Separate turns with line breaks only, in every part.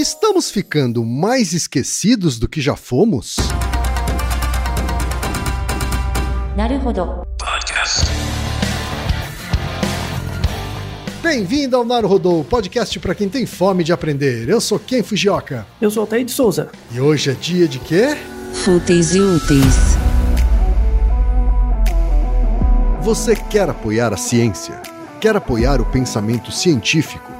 Estamos ficando mais esquecidos do que já fomos?
Naruhodo.
Bem-vindo ao Naruhodô, podcast para quem tem fome de aprender. Eu sou Ken Fujioka.
Eu sou Altair de Souza.
E hoje é dia de quê?
Fúteis e úteis.
Você quer apoiar a ciência? Quer apoiar o pensamento científico?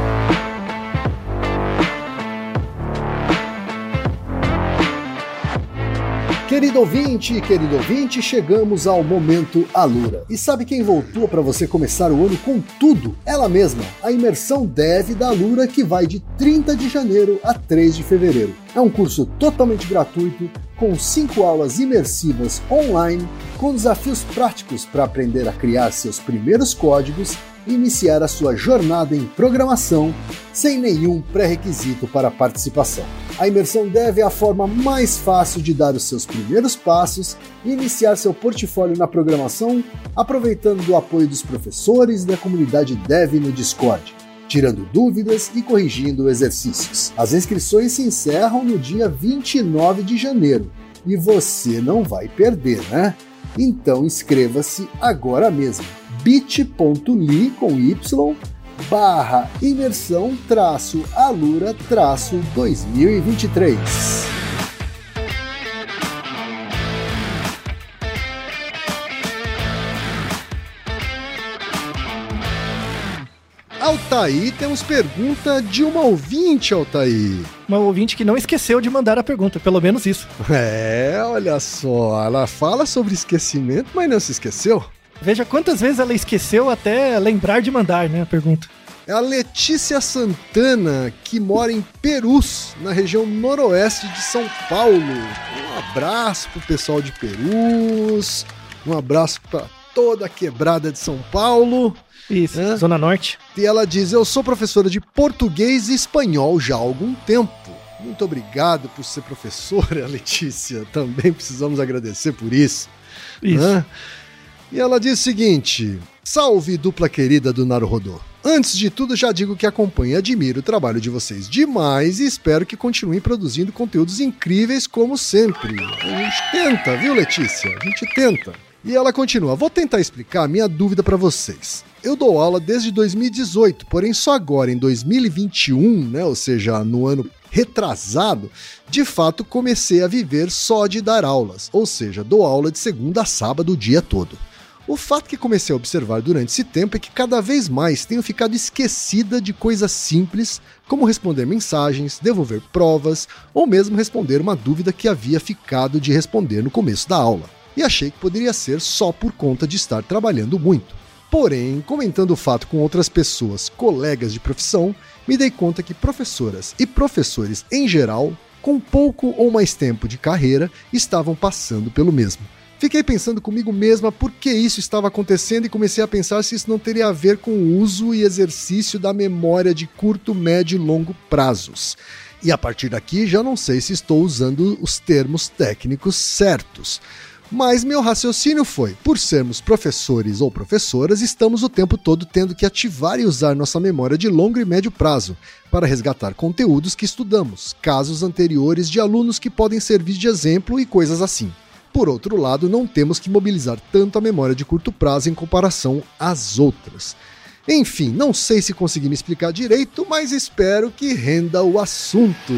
Querido ouvinte, querido ouvinte, chegamos ao momento Alura. E sabe quem voltou para você começar o ano com tudo? Ela mesma, a imersão Dev da Alura que vai de 30 de janeiro a 3 de fevereiro. É um curso totalmente gratuito, com cinco aulas imersivas online, com desafios práticos para aprender a criar seus primeiros códigos e iniciar a sua jornada em programação sem nenhum pré-requisito para participação. A imersão Dev é a forma mais fácil de dar os seus primeiros passos e iniciar seu portfólio na programação, aproveitando do apoio dos professores e da comunidade Dev no Discord, tirando dúvidas e corrigindo exercícios. As inscrições se encerram no dia 29 de janeiro e você não vai perder, né? Então inscreva-se agora mesmo bit.ly com y barra imersão traço alura traço 2023. Altair, temos pergunta de uma ouvinte, Altair.
Uma ouvinte que não esqueceu de mandar a pergunta, pelo menos isso.
É, olha só, ela fala sobre esquecimento, mas não se esqueceu.
Veja quantas vezes ela esqueceu até lembrar de mandar, né, a pergunta.
É a Letícia Santana, que mora em Perus, na região noroeste de São Paulo. Um abraço pro pessoal de Perus, um abraço para toda a quebrada de São Paulo.
Isso,
Hã?
Zona Norte.
E ela diz: Eu sou professora de português e espanhol já há algum tempo. Muito obrigado por ser professora, Letícia. Também precisamos agradecer por isso.
Isso.
Hã? E ela diz o seguinte: Salve, dupla querida do Naruhodô. Antes de tudo, já digo que acompanho e admiro o trabalho de vocês demais e espero que continuem produzindo conteúdos incríveis como sempre. A gente tenta, viu, Letícia? A gente tenta. E ela continua: Vou tentar explicar minha dúvida para vocês. Eu dou aula desde 2018, porém só agora em 2021, né, ou seja, no ano retrasado, de fato comecei a viver só de dar aulas, ou seja, dou aula de segunda a sábado o dia todo. O fato que comecei a observar durante esse tempo é que cada vez mais tenho ficado esquecida de coisas simples, como responder mensagens, devolver provas ou mesmo responder uma dúvida que havia ficado de responder no começo da aula. E achei que poderia ser só por conta de estar trabalhando muito. Porém, comentando o fato com outras pessoas, colegas de profissão, me dei conta que professoras e professores em geral, com pouco ou mais tempo de carreira, estavam passando pelo mesmo. Fiquei pensando comigo mesma por que isso estava acontecendo e comecei a pensar se isso não teria a ver com o uso e exercício da memória de curto, médio e longo prazos. E a partir daqui já não sei se estou usando os termos técnicos certos. Mas meu raciocínio foi: por sermos professores ou professoras, estamos o tempo todo tendo que ativar e usar nossa memória de longo e médio prazo para resgatar conteúdos que estudamos, casos anteriores de alunos que podem servir de exemplo e coisas assim. Por outro lado, não temos que mobilizar tanto a memória de curto prazo em comparação às outras. Enfim, não sei se consegui me explicar direito, mas espero que renda o assunto.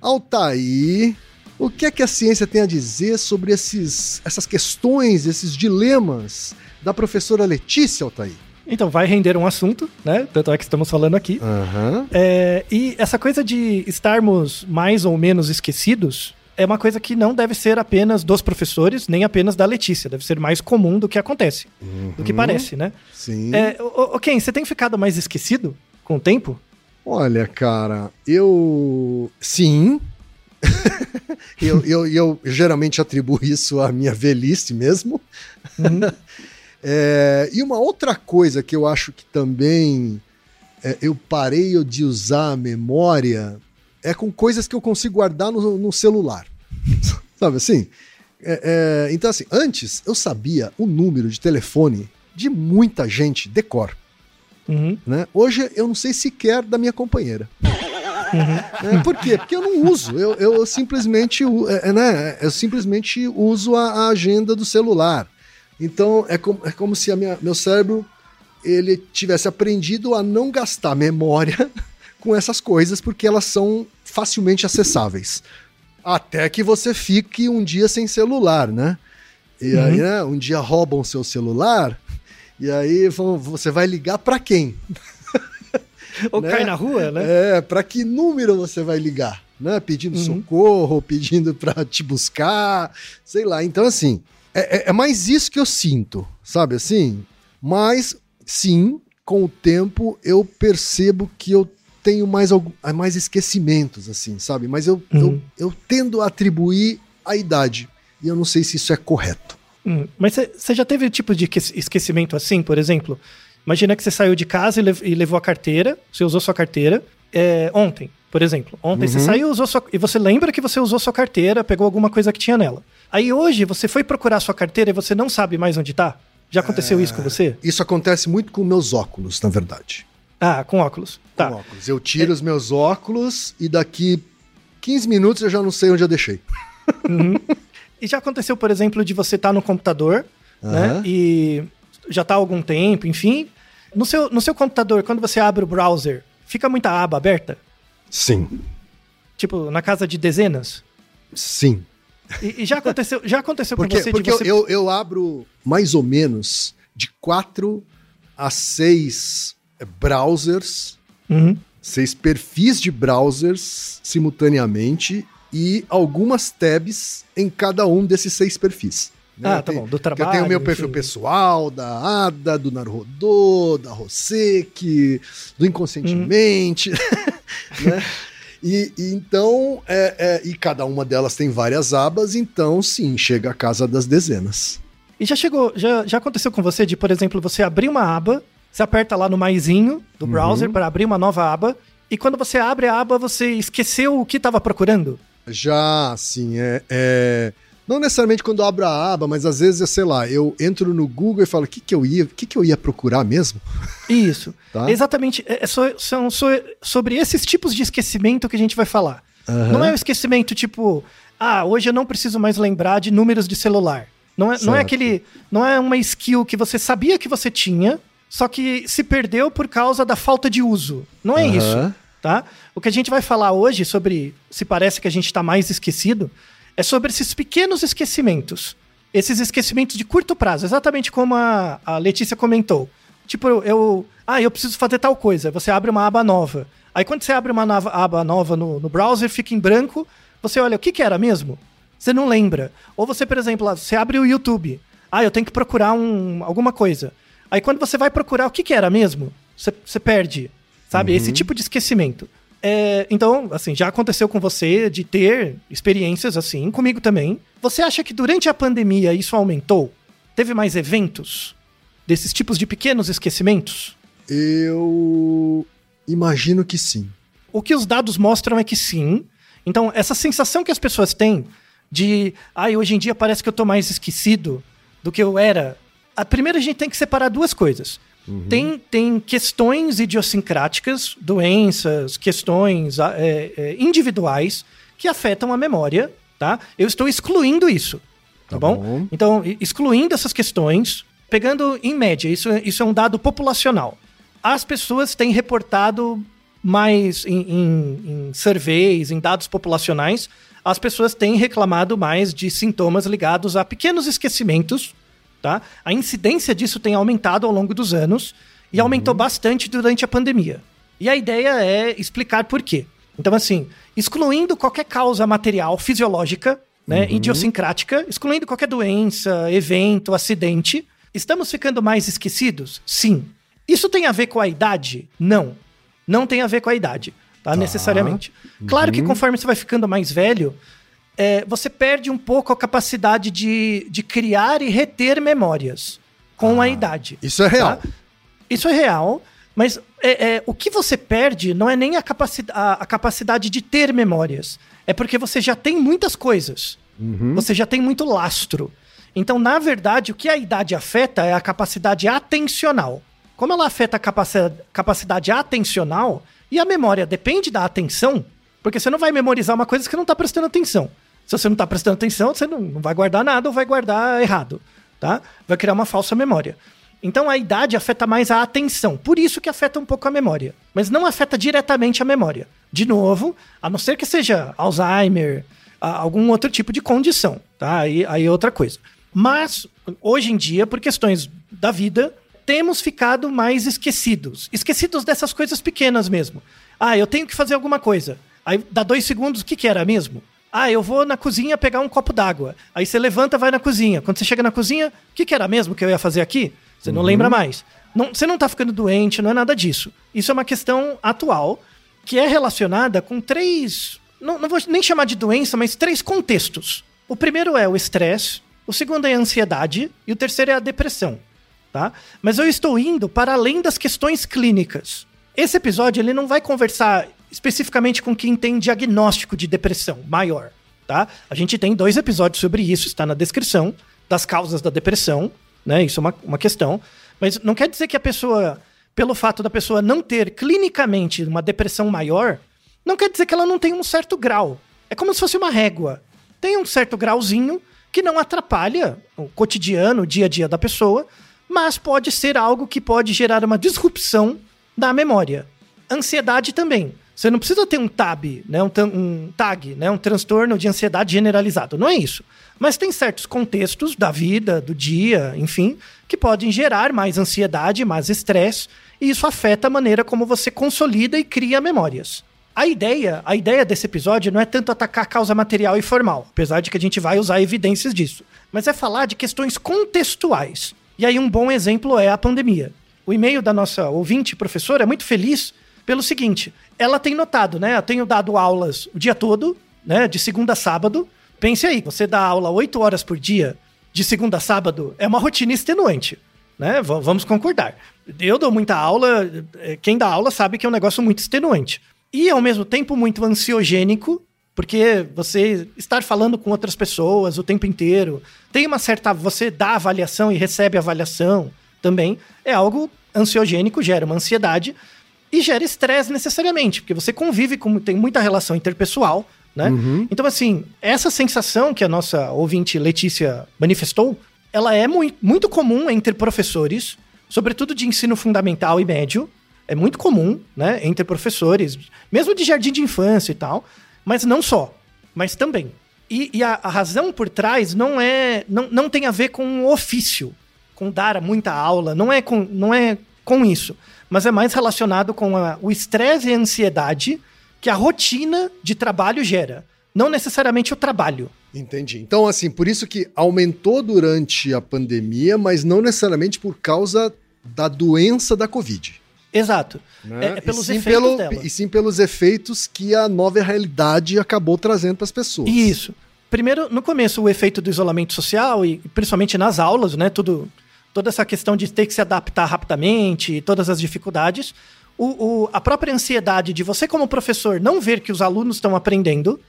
Altair, O que é que a ciência tem a dizer sobre esses, essas questões, esses dilemas da professora Letícia Altair?
Então, vai render um assunto, né? Tanto é que estamos falando aqui.
Aham.
É, e essa coisa de estarmos mais ou menos esquecidos é uma coisa que não deve ser apenas dos professores, nem apenas da Letícia. Deve ser mais comum do que acontece, do que parece, né?
Sim.
É, ô, ô, Ken, você tem ficado mais esquecido com o tempo?
Olha, cara, eu. Sim. eu, eu, eu geralmente atribuo isso à minha velhice mesmo. É, e uma outra coisa que eu acho que também é, eu parei de usar a memória é com coisas que eu consigo guardar no, no celular. Sabe assim? É, é, então, assim, antes eu sabia o número de telefone de muita gente, decor.
Uhum.
Né? Hoje eu não sei sequer da minha companheira.
Uhum.
Né? Por quê? Porque eu não uso. Eu, eu simplesmente, é, é, né? eu simplesmente uso a, a agenda do celular. Então é como, é como se minha, meu cérebro ele tivesse aprendido a não gastar memória com essas coisas porque elas são facilmente acessáveis. Até que você fique um dia sem celular, né? E aí, né, um dia roubam seu celular e aí vão, você vai ligar para quem?
Ou
Né?
cai na rua, né?
É, para que número você vai ligar? Né? Pedindo
Uhum.
socorro, pedindo para te buscar, sei lá. Então, assim, é, é- é mais isso que eu sinto, sabe assim? Mas, sim, com o tempo eu percebo que eu tenho mais, ah, mais esquecimentos, assim, sabe? Mas eu,
Uhum.
eu, eu tendo a atribuir a idade. E eu não sei se isso é correto.
Hum, Mas você já teve tipo de esque- esquecimento assim, por exemplo? Imagina que você saiu de casa e, lev- e levou a carteira, você usou sua carteira é, ontem, por exemplo. Ontem você saiu usou sua, e você lembra que você usou sua carteira, pegou alguma coisa que tinha nela. Aí hoje você foi procurar sua carteira e você não sabe mais onde tá? Já aconteceu isso com você?
Isso acontece muito com meus óculos, na verdade.
Ah, com óculos. Tá.
Com óculos. Eu tiro os meus óculos e daqui 15 minutos eu já não sei onde eu deixei.
E já aconteceu, por exemplo, de você estar no computador, né?
Aham.
E já tá há algum tempo, enfim. No seu, no seu computador, quando você abre o browser, fica muita aba aberta?
Sim.
Tipo, na casa de dezenas?
Sim.
E, e já aconteceu, já aconteceu
Porque,
com você
porque
de você.
eu, eu abro mais ou menos de 4 a 6 browsers,
Uhum.
seis perfis de browsers simultaneamente e algumas tabs em cada um desses seis perfis. Né?
Ah, tá bom, do
que Eu tenho
trabalho,
o meu perfil
enfim.
pessoal, da Ada, do Naruhodô, da Rosek, do Inconscientemente, né? E, e então, é, é, e cada uma delas tem várias abas, então sim, chega a casa das dezenas.
E já chegou, já, já aconteceu com você de, por exemplo, você abrir uma aba, você aperta lá no maisinho do
Uhum.
browser para abrir uma nova aba, e quando você abre a aba, você esqueceu o que estava procurando?
Já, sim, é, é- Não necessariamente quando eu abro a aba, mas às vezes, eu, sei lá, eu entro no Google e falo, o que, que eu ia, o que, que eu ia procurar mesmo?
Isso.
Tá.
Exatamente. É, é só- são so- sobre esses tipos de esquecimento que a gente vai falar.
Aham.
Não é um esquecimento tipo, ah, hoje eu não preciso mais lembrar de números de celular. Não é, não é aquele. Não é uma skill que você sabia que você tinha, só que se perdeu por causa da falta de uso. Não é
Aham.
isso. Tá? O que a gente vai falar hoje sobre se parece que a gente está mais esquecido é sobre esses pequenos esquecimentos. Esses esquecimentos de curto prazo, exatamente como a, a Letícia comentou. Tipo, eu, Ah, eu preciso fazer tal coisa. Você abre uma aba nova. Aí quando você abre uma nova, aba nova no, no browser, fica em branco. Você olha, o que, que era mesmo? Você não lembra. Ou você, por exemplo, lá, você abre o YouTube. Ah, eu tenho que procurar um, alguma coisa. Aí quando você vai procurar o que, que era mesmo, você, você perde. Sabe? Esse tipo de esquecimento. É, então, assim, já aconteceu com você de ter experiências assim, comigo também. Você acha que durante a pandemia isso aumentou? Teve mais eventos desses tipos de pequenos esquecimentos?
Eu imagino que sim.
O que os dados mostram é que sim. Então, essa sensação que as pessoas têm de, ai, hoje em dia parece que eu tô mais esquecido do que eu era. A primeira a gente tem que separar duas coisas. Tem, tem questões idiosincráticas, doenças, questões ah, é, é, individuais que afetam a memória, tá? Eu estou excluindo isso, tá,
Tá
bom?
bom.
Então, excluindo essas questões, pegando em média, isso, é- isso é um dado populacional. As pessoas têm reportado mais em, em, em surveys, em dados populacionais, as pessoas têm reclamado mais de sintomas ligados a pequenos esquecimentos, tá? A incidência disso tem aumentado ao longo dos anos e aumentou bastante durante a pandemia. E a ideia é explicar por quê. Então, assim, excluindo qualquer causa material, fisiológica, né, idiosincrática, excluindo qualquer doença, evento, acidente, estamos ficando mais esquecidos? Sim. Isso tem a ver com a idade? Não. Não tem a ver com a idade, tá? Necessariamente. Claro que conforme você vai ficando mais velho, é, você perde um pouco a capacidade de, de criar e reter memórias com a idade.
Isso é real.
Tá? Isso é real, mas é, é, o que você perde não é nem a, capaci a, a capacidade de ter memórias. É porque você já tem muitas coisas. Você já tem muito lastro. Então, na verdade, o que a idade afeta é a capacidade atencional. Como ela afeta a capaci- capacidade atencional e a memória depende da atenção, porque você não vai memorizar uma coisa que você não está prestando atenção. Se você não está prestando atenção, você não, não vai guardar nada ou vai guardar errado, tá? Vai criar uma falsa memória. Então a idade afeta mais a atenção, por isso que afeta um pouco a memória, mas não afeta diretamente a memória. De novo, a não ser que seja Alzheimer, algum outro tipo de condição, tá? Aí, aí é outra coisa. Mas hoje em dia, por questões da vida, temos ficado mais esquecidos. Esquecidos dessas coisas pequenas mesmo. Ah, eu tenho que fazer alguma coisa. Aí dá dois segundos, o que, que era mesmo? Ah, eu vou na cozinha pegar um copo d'água. Aí você levanta, vai na cozinha. Quando você chega na cozinha, o que, que era mesmo que eu ia fazer aqui? Você não lembra mais. Não- você não tá ficando doente, não é nada disso. Isso é uma questão atual que é relacionada com três. Não, não vou nem chamar de doença, mas três contextos. O primeiro é o estresse, o segundo é a ansiedade e o terceiro é a depressão. Tá? Mas eu estou indo para além das questões clínicas. Esse episódio ele não vai conversar especificamente com quem tem diagnóstico de depressão maior. Tá? A gente tem dois episódios sobre isso, está na descrição, das causas da depressão, né? Isso é uma, uma questão. Mas não quer dizer que a pessoa, pelo fato da pessoa não ter clinicamente uma depressão maior, não quer dizer que ela não tem um certo grau. É como se fosse uma régua. Tem um certo grauzinho que não atrapalha o cotidiano, o dia a dia da pessoa, mas pode ser algo que pode gerar uma disrupção da memória. Ansiedade também. Você não precisa ter um TAB, né, um, um TAG, né, um transtorno de ansiedade generalizado. Não é isso. Mas tem certos contextos da vida, do dia, enfim, que podem gerar mais ansiedade, mais estresse, e isso afeta a maneira como você consolida e cria memórias. A ideia, a ideia desse episódio não é tanto atacar causa material e formal, apesar de que a gente vai usar evidências disso, mas é falar de questões contextuais. E aí um bom exemplo é a pandemia. O e-mail da nossa ouvinte professora é muito feliz pelo seguinte, ela tem notado, né? Eu tenho dado aulas o dia todo, né, de segunda a sábado. Pense aí, você dá aula oito horas por dia, de segunda a sábado, é uma rotina extenuante né? V- vamos concordar. Eu dou muita aula, eh, quem dá aula sabe que é um negócio muito extenuante. E ao mesmo tempo muito ansiogênico, porque você estar falando com outras pessoas o tempo inteiro, tem uma certa. Você dá avaliação e recebe avaliação também, é algo ansiogênico, gera uma ansiedade e gera estresse necessariamente, porque você convive com. tem muita relação interpessoal. Né? Então, assim, essa sensação que a nossa ouvinte Letícia manifestou, ela é mui- muito comum entre professores, sobretudo de ensino fundamental e médio. É muito comum, né, entre professores, mesmo de jardim de infância e tal, mas não só, mas também. E, e a, a razão por trás não é, não, não tem a ver com o ofício, com dar muita aula, não é com, não é com isso, mas é mais relacionado com a- o estresse e a ansiedade que a rotina de trabalho gera, não necessariamente o trabalho.
Entendi. Então, assim, por isso que aumentou durante a pandemia, mas não necessariamente por causa da doença da Covid.
Exato.
né?
É, é pelos
e, sim
efeitos
pelo-
dela.
e sim pelos efeitos que a nova realidade acabou trazendo para as pessoas.
Isso. Primeiro, no começo, o efeito do isolamento social, e principalmente nas aulas, né? Tudo, toda essa questão de ter que se adaptar rapidamente, todas as dificuldades. O, o- a própria ansiedade de você, como professor, não ver que os alunos estão aprendendo,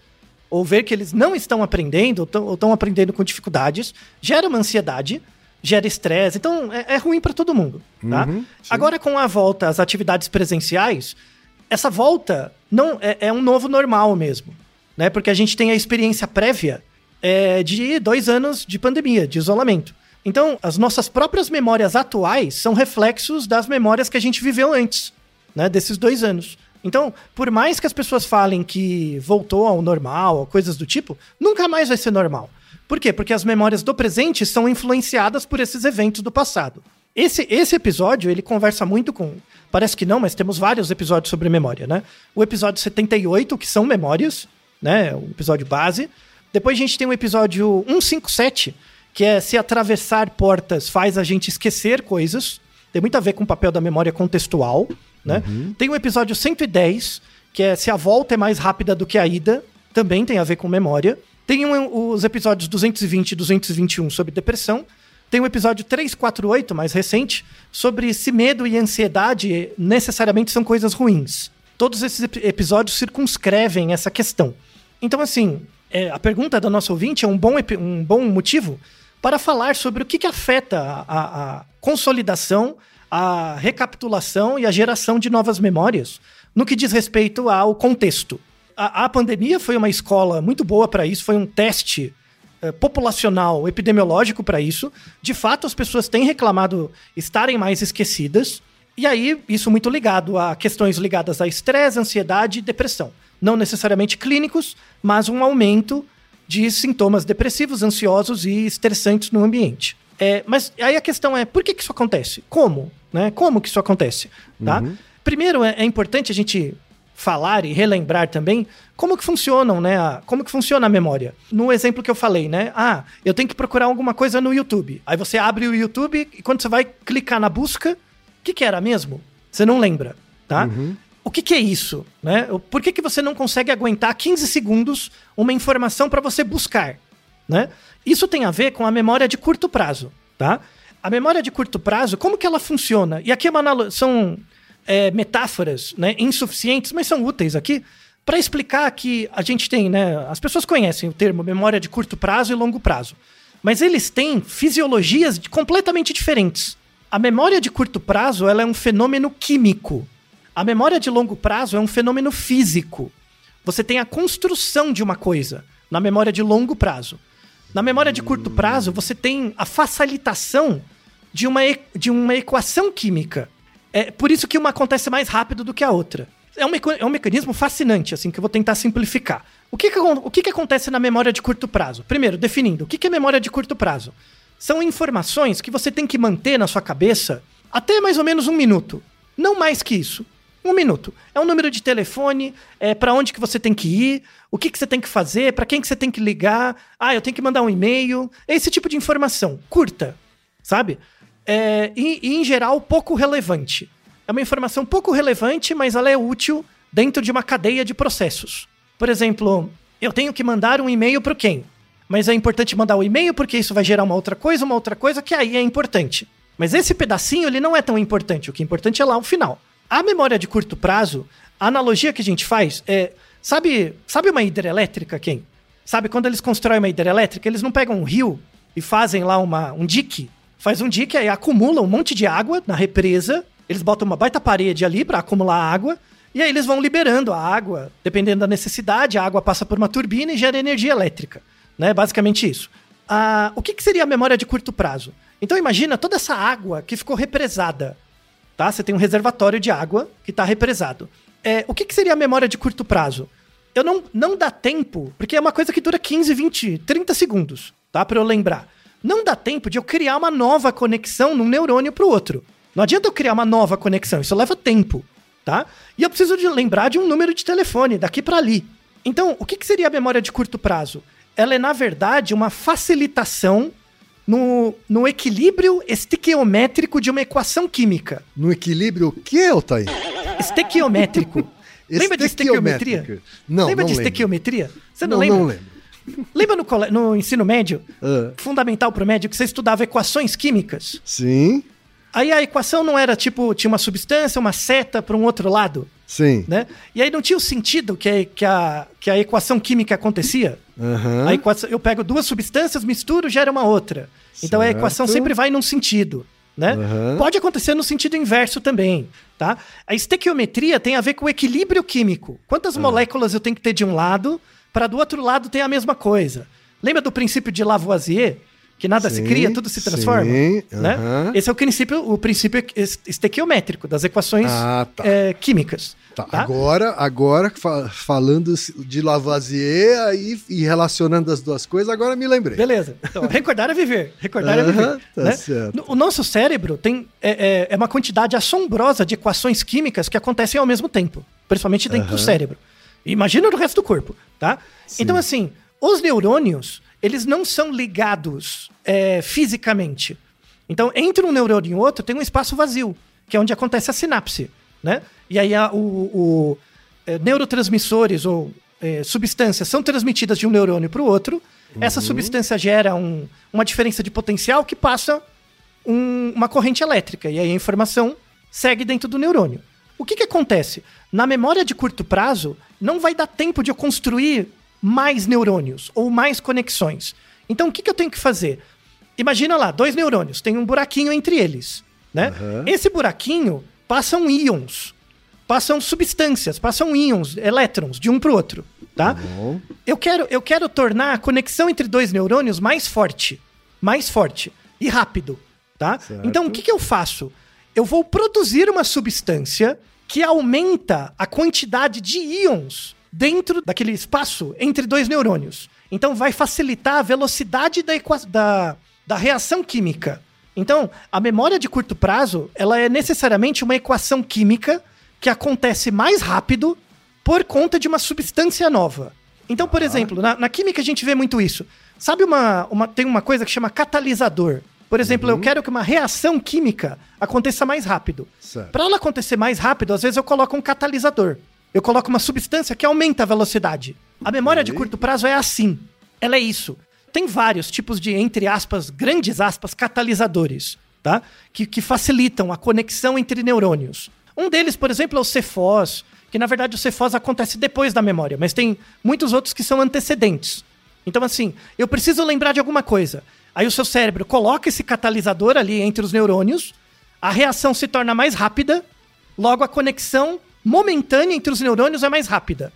ou ver que eles não estão aprendendo, ou tão- ou estão aprendendo com dificuldades, gera uma ansiedade, gera estresse. Então, é, é ruim para todo mundo. Tá?
Uhum.
Agora, com a volta às atividades presenciais, essa volta não é, é um novo normal mesmo. Né? Porque a gente tem a experiência prévia é, de dois anos de pandemia, de isolamento. Então, as nossas próprias memórias atuais são reflexos das memórias que a gente viveu antes, né? Desses dois anos. Então, por mais que as pessoas falem que voltou ao normal, coisas do tipo, nunca mais vai ser normal. Por quê? Porque as memórias do presente são influenciadas por esses eventos do passado. Esse, esse episódio, ele conversa muito com. Parece que não, mas temos vários episódios sobre memória, né? O episódio 78, que são memórias, né? O episódio base. Depois a gente tem o episódio 157, que é se atravessar portas faz a gente esquecer coisas. Tem muito a ver com o papel da memória contextual, né? Tem o episódio 110, que é se a volta é mais rápida do que a ida. Também tem a ver com memória. Tem um- os episódios 220 e 221 sobre depressão. Tem o episódio 348, mais recente, sobre se medo e ansiedade necessariamente são coisas ruins. Todos esses ep- episódios circunscrevem essa questão. Então, assim, é, a pergunta da nossa ouvinte é um bom, um bom motivo para falar sobre o que, que afeta a, a- consolidação, a recapitulação e a geração de novas memórias no que diz respeito ao contexto. A, a pandemia foi uma escola muito boa para isso, foi um teste eh, populacional, epidemiológico para isso. De fato, as pessoas têm reclamado estarem mais esquecidas. E aí, isso muito ligado a questões ligadas a estresse, ansiedade e depressão. Não necessariamente clínicos, mas um aumento de sintomas depressivos, ansiosos e estressantes no ambiente. É, mas aí a questão é, por que, que isso acontece? Como? Né? Como que isso acontece? Tá? Primeiro, é, é importante a gente falar e relembrar também como que funcionam, né? a- como que funciona a memória. No exemplo que eu falei, né? Ah, eu tenho que procurar alguma coisa no YouTube. Aí você abre o YouTube e quando você vai clicar na busca, o que, que era mesmo? Você não lembra, tá? O que, que é isso? Né? Por que, que você não consegue aguentar 15 segundos uma informação para você buscar? Né? Isso tem a ver com a memória de curto prazo, tá? A memória de curto prazo, como que ela funciona? E aqui é são é, metáforas né, insuficientes, mas são úteis aqui, para explicar que a gente tem, né? As pessoas conhecem o termo memória de curto prazo e longo prazo. Mas eles têm fisiologias completamente diferentes. A memória de curto prazo ela é um fenômeno químico. A memória de longo prazo é um fenômeno físico. Você tem a construção de uma coisa na memória de longo prazo. Na memória de curto prazo, você tem a facilitação de uma, de uma equação química. É por isso que uma acontece mais rápido do que a outra. É um, é um mecanismo fascinante, assim, que eu vou tentar simplificar. O que, que, o que, que acontece na memória de curto prazo? Primeiro, definindo, o que, que é memória de curto prazo? São informações que você tem que manter na sua cabeça até mais ou menos um minuto. Não mais que isso. Um minuto. É um número de telefone, é para onde que você tem que ir, o que, que você tem que fazer, para quem que você tem que ligar. Ah, eu tenho que mandar um e-mail. Esse tipo de informação. Curta, sabe? É, e, e, em geral, pouco relevante. É uma informação pouco relevante, mas ela é útil dentro de uma cadeia de processos. Por exemplo, eu tenho que mandar um e-mail para quem? Mas é importante mandar o e-mail porque isso vai gerar uma outra coisa, uma outra coisa que aí é importante. Mas esse pedacinho ele não é tão importante. O que é importante é lá o final. A memória de curto prazo, a analogia que a gente faz é, sabe, sabe uma hidrelétrica quem? Sabe quando eles constroem uma hidrelétrica, eles não pegam um rio e fazem lá uma, um dique, faz um dique aí acumula um monte de água na represa, eles botam uma baita parede ali para acumular água e aí eles vão liberando a água, dependendo da necessidade, a água passa por uma turbina e gera energia elétrica, né? Basicamente isso. Ah, o que, que seria a memória de curto prazo? Então imagina toda essa água que ficou represada, tá? Você tem um reservatório de água que está represado. É, o que, que seria a memória de curto prazo? Eu não, não dá tempo, porque é uma coisa que dura 15, 20, 30 segundos, tá? Para eu lembrar. Não dá tempo de eu criar uma nova conexão num neurônio para o outro. Não adianta eu criar uma nova conexão, isso leva tempo, tá? E eu preciso de lembrar de um número de telefone daqui para ali. Então, o que, que seria a memória de curto prazo? Ela é, na verdade, uma facilitação no, no equilíbrio estequiométrico de uma equação química.
No equilíbrio o que, Altair?
Estequiométrico. Lembra de estequiometria?
Não,
Lembra
não
de
lembro.
estequiometria? Você não,
Não,
lembra?
não lembro.
Lembra no, no ensino médio,
Ah.
fundamental pro médio, que você estudava equações químicas?
Sim,
Aí a equação não era tipo, tinha uma substância, uma seta para um outro lado,
sim.
né? E aí não tinha o sentido que a, que a, que a equação química acontecia.
Aham.
A equação, eu pego duas substâncias, misturo, gera uma outra. Então a
Certo.
equação sempre vai num sentido, né?
Aham.
Pode acontecer no sentido inverso também, tá? A estequiometria tem a ver com o equilíbrio químico. Quantas
Ah.
moléculas eu tenho que ter de um lado para do outro lado ter a mesma coisa? Lembra do princípio de Lavoisier? Que nada se
Sim,
cria, tudo se transforma.
sim,
né?
aham.
Esse é o princípio, o princípio es- estequiométrico das equações
Ah, tá.
é, químicas.
Tá,
tá?
Agora, agora fa- falando de Lavoisier aí, e relacionando as duas coisas, agora me lembrei.
Beleza. Então, recordar é viver. Recordar é viver.
tá
né?
certo.
O nosso cérebro tem é, é- é uma quantidade assombrosa de equações químicas que acontecem ao mesmo tempo, principalmente dentro do cérebro. Imagina no resto do corpo, tá? Então, assim, os neurônios, eles não são ligados é, fisicamente. Então, entre um neurônio e outro, tem um espaço vazio, que é onde acontece a sinapse, né? E aí a- o, o, é, neurotransmissores ou é, substâncias são transmitidas de um neurônio para o outro. Essa substância gera um- uma diferença de potencial que passa um- uma corrente elétrica. E aí a informação segue dentro do neurônio. O que, que acontece? Na memória de curto prazo, não vai dar tempo de eu construir mais neurônios ou mais conexões. Então, o que, que eu tenho que fazer? Imagina lá, dois neurônios, tem um buraquinho entre eles. Né?
Aham.
Esse buraquinho passam íons, passam substâncias, passam íons, elétrons, de um para o outro. Tá?
Bom,
Eu quero, eu quero tornar a conexão entre dois neurônios mais forte. Mais forte e rápido. Tá?
Certo.
Então, o que, que eu faço? Eu vou produzir uma substância que aumenta a quantidade de íons dentro daquele espaço entre dois neurônios. Então, vai facilitar a velocidade da, da, da reação química. Então, a memória de curto prazo, ela é necessariamente uma equação química que acontece mais rápido por conta de uma substância nova. Então, por exemplo, na, na química a gente vê muito isso. Sabe uma, uma tem uma coisa que chama catalisador. Por exemplo, eu quero que uma reação química aconteça mais rápido. Para ela acontecer mais rápido, às vezes eu coloco um catalisador. Eu coloco uma substância que aumenta a velocidade. A memória de curto prazo é assim. Ela é isso. Tem vários tipos de, entre aspas, grandes aspas, catalisadores, tá? Que, que facilitam a conexão entre neurônios. Um deles, por exemplo, é o Cefós, que na verdade o Cefós acontece depois da memória, mas tem muitos outros que são antecedentes. Então, assim, eu preciso lembrar de alguma coisa. Aí o seu cérebro coloca esse catalisador ali entre os neurônios, a reação se torna mais rápida, logo a conexão momentânea entre os neurônios é mais rápida.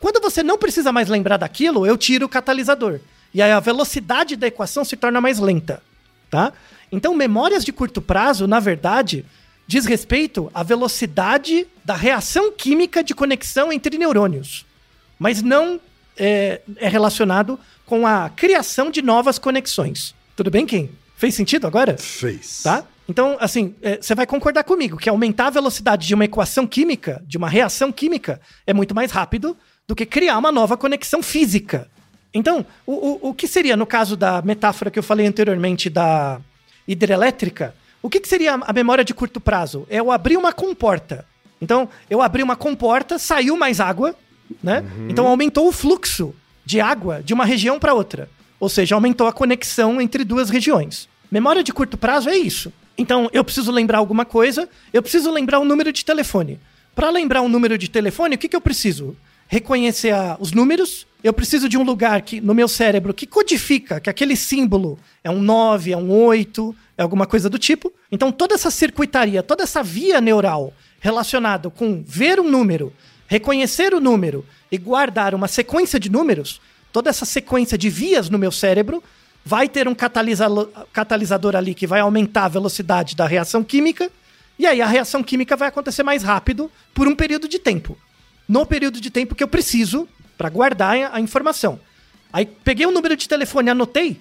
Quando você não precisa mais lembrar daquilo, eu tiro o catalisador. E aí a velocidade da equação se torna mais lenta, tá? Então, memórias de curto prazo, na verdade, diz respeito à velocidade da reação química de conexão entre neurônios, mas não é, é relacionado com a criação de novas conexões. Tudo bem, Kim? Fez sentido agora?
fez.
Tá? Então, assim, é, você vai concordar comigo que aumentar a velocidade de uma equação química, de uma reação química, é muito mais rápido do que criar uma nova conexão física. Então, o, o, o que seria, no caso da metáfora que eu falei anteriormente da hidrelétrica, o que, que seria a memória de curto prazo? É eu abrir uma comporta. Então, eu abri uma comporta, saiu mais água, né? Então, aumentou o fluxo de água de uma região para outra. Ou seja, aumentou a conexão entre duas regiões. Memória de curto prazo é isso. Então, eu preciso lembrar alguma coisa, eu preciso lembrar um número de telefone. Para lembrar um número de telefone, o que, que eu preciso? Reconhecer a- os números. Eu preciso de um lugar que, no meu cérebro que codifica que aquele símbolo é um 9, é um 8, é alguma coisa do tipo. Então, toda essa circuitaria, toda essa via neural relacionada com ver um número, reconhecer o número e guardar uma sequência de números, toda essa sequência de vias no meu cérebro vai ter um catalisador ali que vai aumentar a velocidade da reação química, e aí a reação química vai acontecer mais rápido por um período de tempo. No período de tempo que eu preciso para guardar a- informação. Aí peguei o número de telefone, anotei,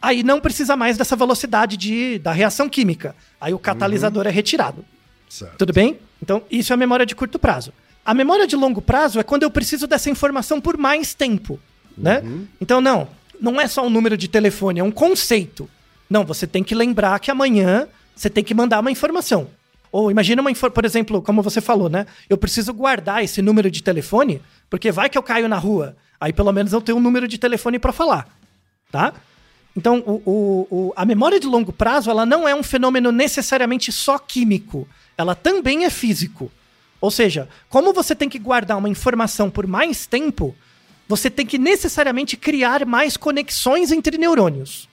aí não precisa mais dessa velocidade de, da reação química. Aí o catalisador é retirado.
Certo.
Tudo bem? Então, isso é a memória de curto prazo. A memória de longo prazo é quando eu preciso dessa informação por mais tempo, né? Então, não, não é só um número de telefone, é um conceito. Não, você tem que lembrar que amanhã você tem que mandar uma informação. Ou imagina uma por exemplo, como você falou, né? Eu preciso guardar esse número de telefone, porque vai que eu caio na rua. Aí pelo menos eu tenho um número de telefone para falar, tá? Então, o, o- o- a memória de longo prazo, ela não é um fenômeno necessariamente só químico. Ela também é físico. Ou seja, como você tem que guardar uma informação por mais tempo, você tem que necessariamente criar mais conexões entre neurônios.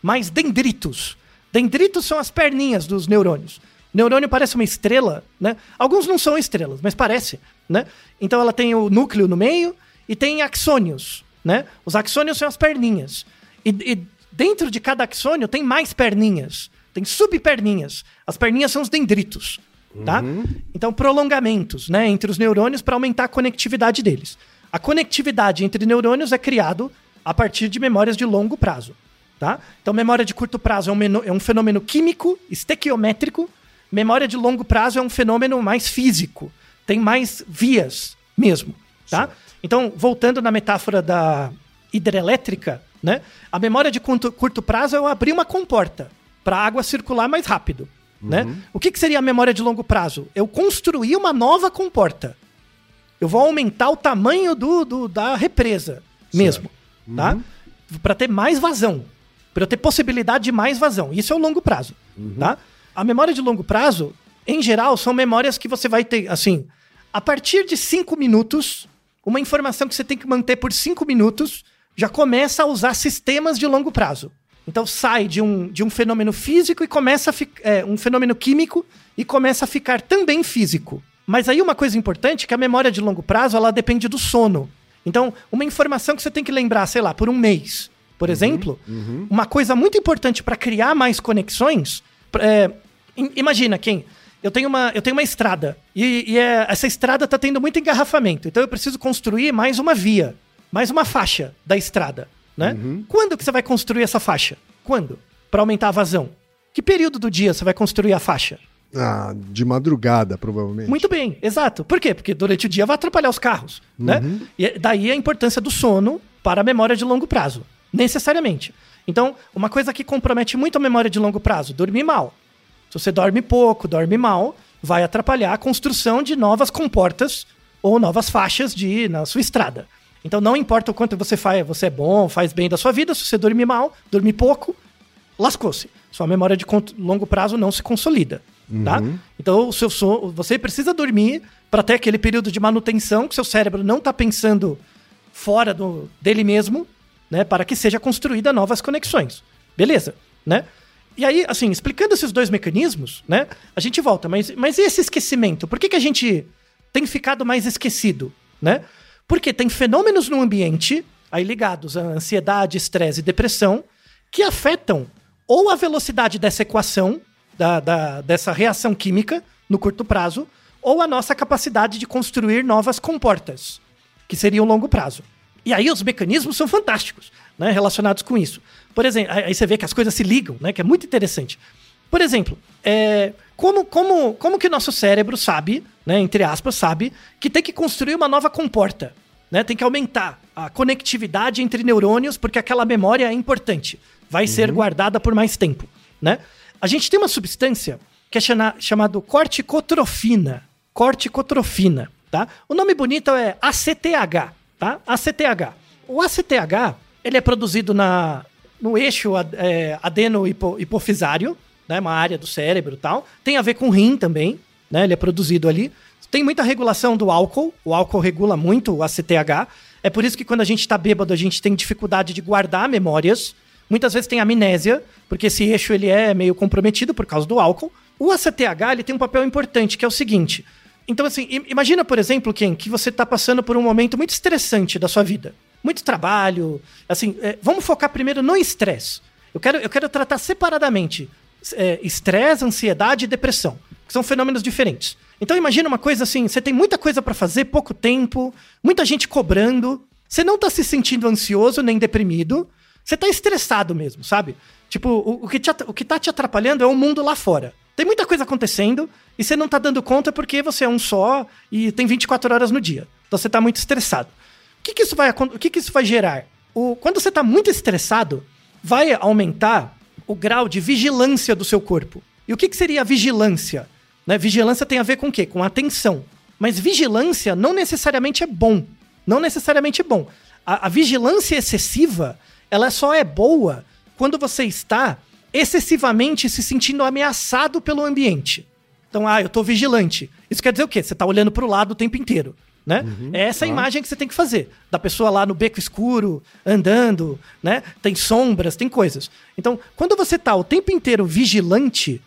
Mais dendritos. Dendritos são as perninhas dos neurônios. Neurônio parece uma estrela, né? Alguns não são estrelas, mas parece, né? Então ela tem o núcleo no meio e tem axônios, né? Os axônios são as perninhas. E, e dentro de cada axônio tem mais perninhas, tem subperninhas. As perninhas são os dendritos, tá? Então, prolongamentos, né, entre os neurônios para aumentar a conectividade deles. A conectividade entre neurônios é criado a partir de memórias de longo prazo, tá? Então, memória de curto prazo é um, é um fenômeno químico, estequiométrico. Memória de longo prazo é um fenômeno mais físico, tem mais vias mesmo, tá? Então, voltando na metáfora da hidrelétrica, né? A memória de curto, curto prazo é eu abrir uma comporta para a água circular mais rápido, né? O que, que seria a memória de longo prazo? Eu construir uma nova comporta. Eu vou aumentar o tamanho do, do- da represa mesmo, tá? Para ter mais vazão, para eu ter possibilidade de mais vazão. Isso é o longo prazo, tá? A memória de longo prazo, em geral, são memórias que você vai ter, assim, a partir de cinco minutos, uma informação que você tem que manter por cinco minutos, já começa a usar sistemas de longo prazo. Então sai de um, de um fenômeno físico e começa a ficar. um fenômeno químico e começa a ficar também físico. Mas aí uma coisa importante é que a memória de longo prazo ela depende do sono. Então, uma informação que você tem que lembrar, sei lá, por um mês, por exemplo, uma coisa muito importante para criar mais conexões. é, imagina quem. Eu tenho uma, eu tenho uma estrada e, e é- essa estrada está tendo muito engarrafamento. Então eu preciso construir mais uma via, mais uma faixa da estrada, né? Quando que você vai construir essa faixa? Quando? Para aumentar a vazão. Que período do dia você vai construir a faixa?
Ah, de madrugada, provavelmente.
Muito bem, exato. Por quê? Porque durante o dia vai atrapalhar os carros, né? E é- daí a importância do sono para a memória de longo prazo, necessariamente. Então, uma coisa que compromete muito a memória de longo prazo, dormir mal. Se você dorme pouco, dorme mal, vai atrapalhar a construção de novas comportas ou novas faixas de na sua estrada. Então, não importa o quanto você faz, você é bom, faz bem da sua vida, se você dormir mal, dormir pouco, lascou-se. Sua memória de longo prazo não se consolida, tá? Então, o seu sono, você precisa dormir para ter aquele período de manutenção que seu cérebro não está pensando fora do, dele mesmo, né, para que seja construída novas conexões. Beleza, né? E aí, assim, explicando esses dois mecanismos, né, a gente volta, mas, mas e esse esquecimento? Por que, que a gente tem ficado mais esquecido, né? Porque tem fenômenos no ambiente, aí ligados a ansiedade, estresse e depressão, que afetam ou a velocidade dessa equação, da, da- dessa reação química no curto prazo, ou a nossa capacidade de construir novas comportas, que seriam longo prazo. E aí os mecanismos são fantásticos, né, relacionados com isso. Por exemplo, aí você vê que as coisas se ligam, né, que é muito interessante. Por exemplo, é, como, como, como que o nosso cérebro sabe, né, entre aspas, sabe, que tem que construir uma nova comporta, né, tem que aumentar a conectividade entre neurônios, porque aquela memória é importante, vai ser guardada por mais tempo, né? A gente tem uma substância que é chama, chamado corticotrofina, corticotrofina, tá? O nome bonito é ACTH, tá? ACTH. O ACTH, ele é produzido na, no eixo é, adeno-hipofisário, né? Uma área do cérebro e tal. Tem a ver com rim também, né? Ele é produzido ali. Tem muita regulação do álcool. O álcool regula muito o ACTH. É por isso que quando a gente tá bêbado, a gente tem dificuldade de guardar memórias. Muitas vezes tem amnésia, porque esse eixo ele é meio comprometido por causa do álcool. O ACTH ele tem um papel importante, que é o seguinte. Então, assim, im- imagina, por exemplo, Ken, que você está passando por um momento muito estressante da sua vida. Muito trabalho. Assim, é, vamos focar primeiro no estresse. Eu quero, eu quero tratar separadamente é, estresse, ansiedade e depressão, que são fenômenos diferentes. Então imagina uma coisa assim, você tem muita coisa para fazer, pouco tempo, muita gente cobrando, você não tá se sentindo ansioso nem deprimido, você tá estressado mesmo, sabe? Tipo, o, o que te o que tá te atrapalhando é o mundo lá fora. Tem muita coisa acontecendo e você não tá dando conta porque você é um só e tem 24 horas no dia. Então você tá muito estressado. O que, que isso vai o que, que isso vai gerar? O, quando você está muito estressado, vai aumentar o grau de vigilância do seu corpo. E o que, que seria a vigilância? Né? Vigilância tem a ver com o quê? Com atenção. Mas vigilância não necessariamente é bom. Não necessariamente é bom. A, a vigilância excessiva, ela só é boa quando você está excessivamente se sentindo ameaçado pelo ambiente. Então, ah, eu tô vigilante. Isso quer dizer o quê? Você tá olhando pro lado o tempo inteiro, né? é essa a imagem que você tem que fazer. Da pessoa lá no beco escuro, andando, né? Tem sombras, tem coisas. Então, quando você tá o tempo inteiro vigilante,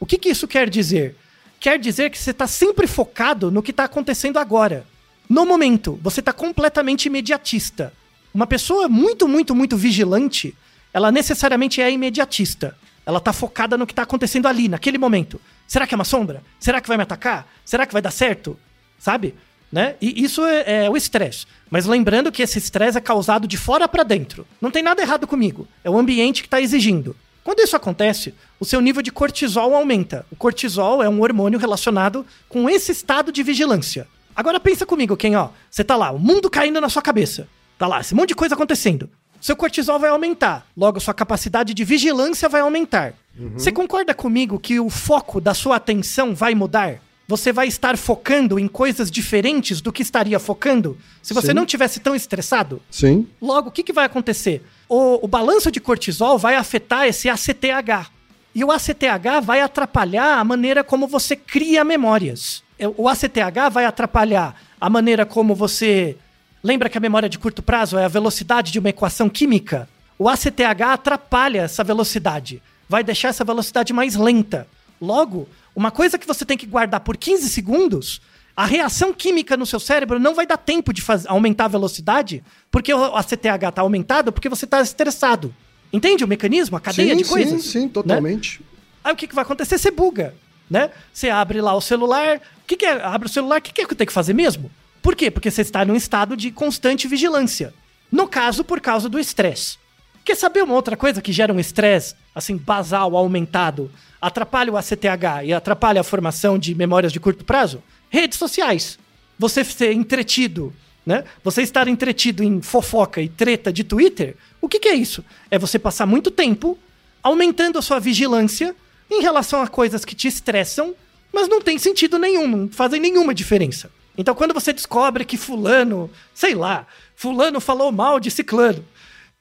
o que que isso quer dizer? Quer dizer que você tá sempre focado no que tá acontecendo agora. No momento, você tá completamente imediatista. Uma pessoa muito, muito, muito vigilante, ela necessariamente é imediatista. Ela tá focada no que tá acontecendo ali, naquele momento. Será que é uma sombra? Será que vai me atacar? Será que vai dar certo? Sabe? Né? E isso é, é o estresse. Mas lembrando que esse estresse é causado de fora para dentro. Não tem nada errado comigo. É o ambiente que está exigindo. Quando isso acontece, o seu nível de cortisol aumenta. O cortisol é um hormônio relacionado com esse estado de vigilância. Agora pensa comigo, quem ó, você tá lá, o mundo caindo na sua cabeça. Tá lá, esse monte de coisa acontecendo. Seu cortisol vai aumentar, logo sua capacidade de vigilância vai aumentar. Você concorda comigo que o foco da sua atenção vai mudar? Você vai estar focando em coisas diferentes do que estaria focando se você
Sim.
não tivesse tão estressado?
Sim.
Logo, o que, que vai acontecer? O, o balanço de cortisol vai afetar esse ACTH. E o ACTH vai atrapalhar a maneira como você cria memórias. É, O ACTH vai atrapalhar a maneira como você. Lembra que a memória de curto prazo é a velocidade de uma equação química? O ACTH atrapalha essa velocidade. Vai deixar essa velocidade mais lenta. Logo, uma coisa que você tem que guardar por 15 segundos, a reação química no seu cérebro não vai dar tempo de faz- aumentar a velocidade, porque o ACTH está aumentado, porque você está estressado. Entende o mecanismo, a cadeia
sim,
de coisas?
sim, sim,
né?
totalmente.
Aí o que, que vai acontecer? Você buga, né? Você abre lá o celular. O que, que é? Abre o celular, o que, que é que tem que fazer mesmo? Por quê? Porque você está num estado de constante vigilância. No caso, por causa do estresse. Quer saber uma outra coisa que gera um estresse, assim, basal, aumentado, atrapalha o ACTH e atrapalha a formação de memórias de curto prazo? Redes sociais. Você ser entretido, né? Você estar entretido em fofoca e treta de Twitter, o que, que é isso? É você passar muito tempo aumentando a sua vigilância em relação a coisas que te estressam, mas não tem sentido nenhum, não fazem nenhuma diferença. Então, quando você descobre que fulano, sei lá, fulano falou mal de ciclano,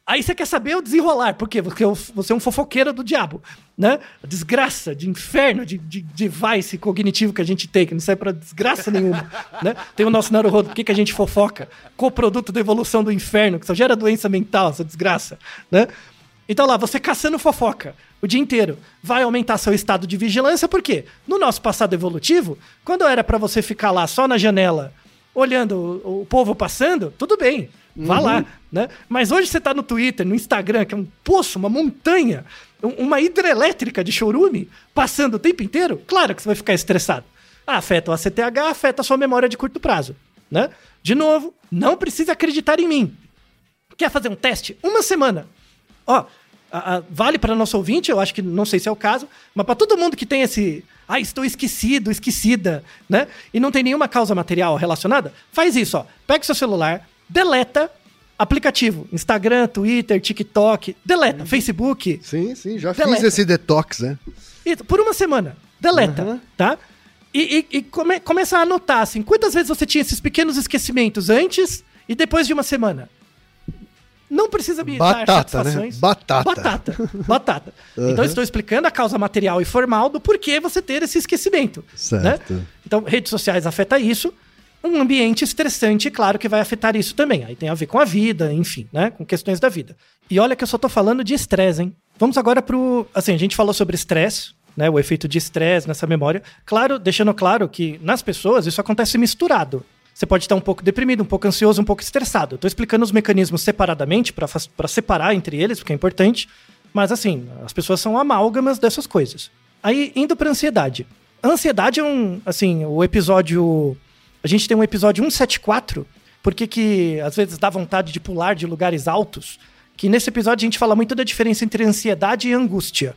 aí você quer saber o desenrolar, por quê? Porque você é um fofoqueiro do diabo, né? Desgraça, de inferno, de, de device cognitivo que a gente tem, que não serve pra desgraça nenhuma, né? Tem o nosso Naruhodo, por que, que a gente fofoca? Coproduto da evolução do inferno, que só gera doença mental, essa desgraça, né? Então lá, você caçando fofoca o dia inteiro vai aumentar seu estado de vigilância, por quê? No nosso passado evolutivo, quando era pra você ficar lá só na janela olhando o, o povo passando, tudo bem, vá lá, né? Mas hoje você tá no Twitter, no Instagram, que é um poço, uma montanha, um- uma hidrelétrica de chorume passando o tempo inteiro, claro que você vai ficar estressado. Ah, afeta o ACTH, afeta a sua memória de curto prazo, né? De novo, não precisa acreditar em mim. Quer fazer um teste? Uma semana. Ó, a- a- vale para nosso ouvinte, eu acho que não sei se é o caso, mas para todo mundo que tem esse. Ah, estou esquecido, esquecida, né? E não tem nenhuma causa material relacionada, faz isso, ó. Pega seu celular, deleta aplicativo. Instagram, Twitter, TikTok, deleta. Facebook,
Sim, sim, já
Deleta.
fiz esse detox, né?
isso, por uma semana. Deleta,
Uhum.
tá? E, e- e come- começa a anotar, assim, quantas vezes você tinha esses pequenos esquecimentos antes e depois de uma semana? Não precisa me dar
Batata, né?
satisfações.
Batata.
Batata. Batata. Então, eu estou explicando a causa material e formal do porquê você ter esse esquecimento.
Certo.
Né? Então, redes sociais afeta isso. Um ambiente estressante, claro que vai afetar isso também. Aí tem a ver com a vida, enfim, né? Com questões da vida. E olha que eu só tô falando de estresse, hein? Vamos agora pro. Assim, a gente falou sobre estresse, né? O efeito de estresse nessa memória. Claro, deixando claro que nas pessoas isso acontece misturado. Você pode estar um pouco deprimido, um pouco ansioso, um pouco estressado. Tô explicando os mecanismos separadamente para separar entre eles, porque é importante. Mas assim, as pessoas são amálgamas dessas coisas. Aí, indo pra ansiedade. Ansiedade é um, assim, o episódio... A gente tem um episódio 174, porque que às vezes dá vontade de pular de lugares altos, que nesse episódio a gente fala muito da diferença entre ansiedade e angústia,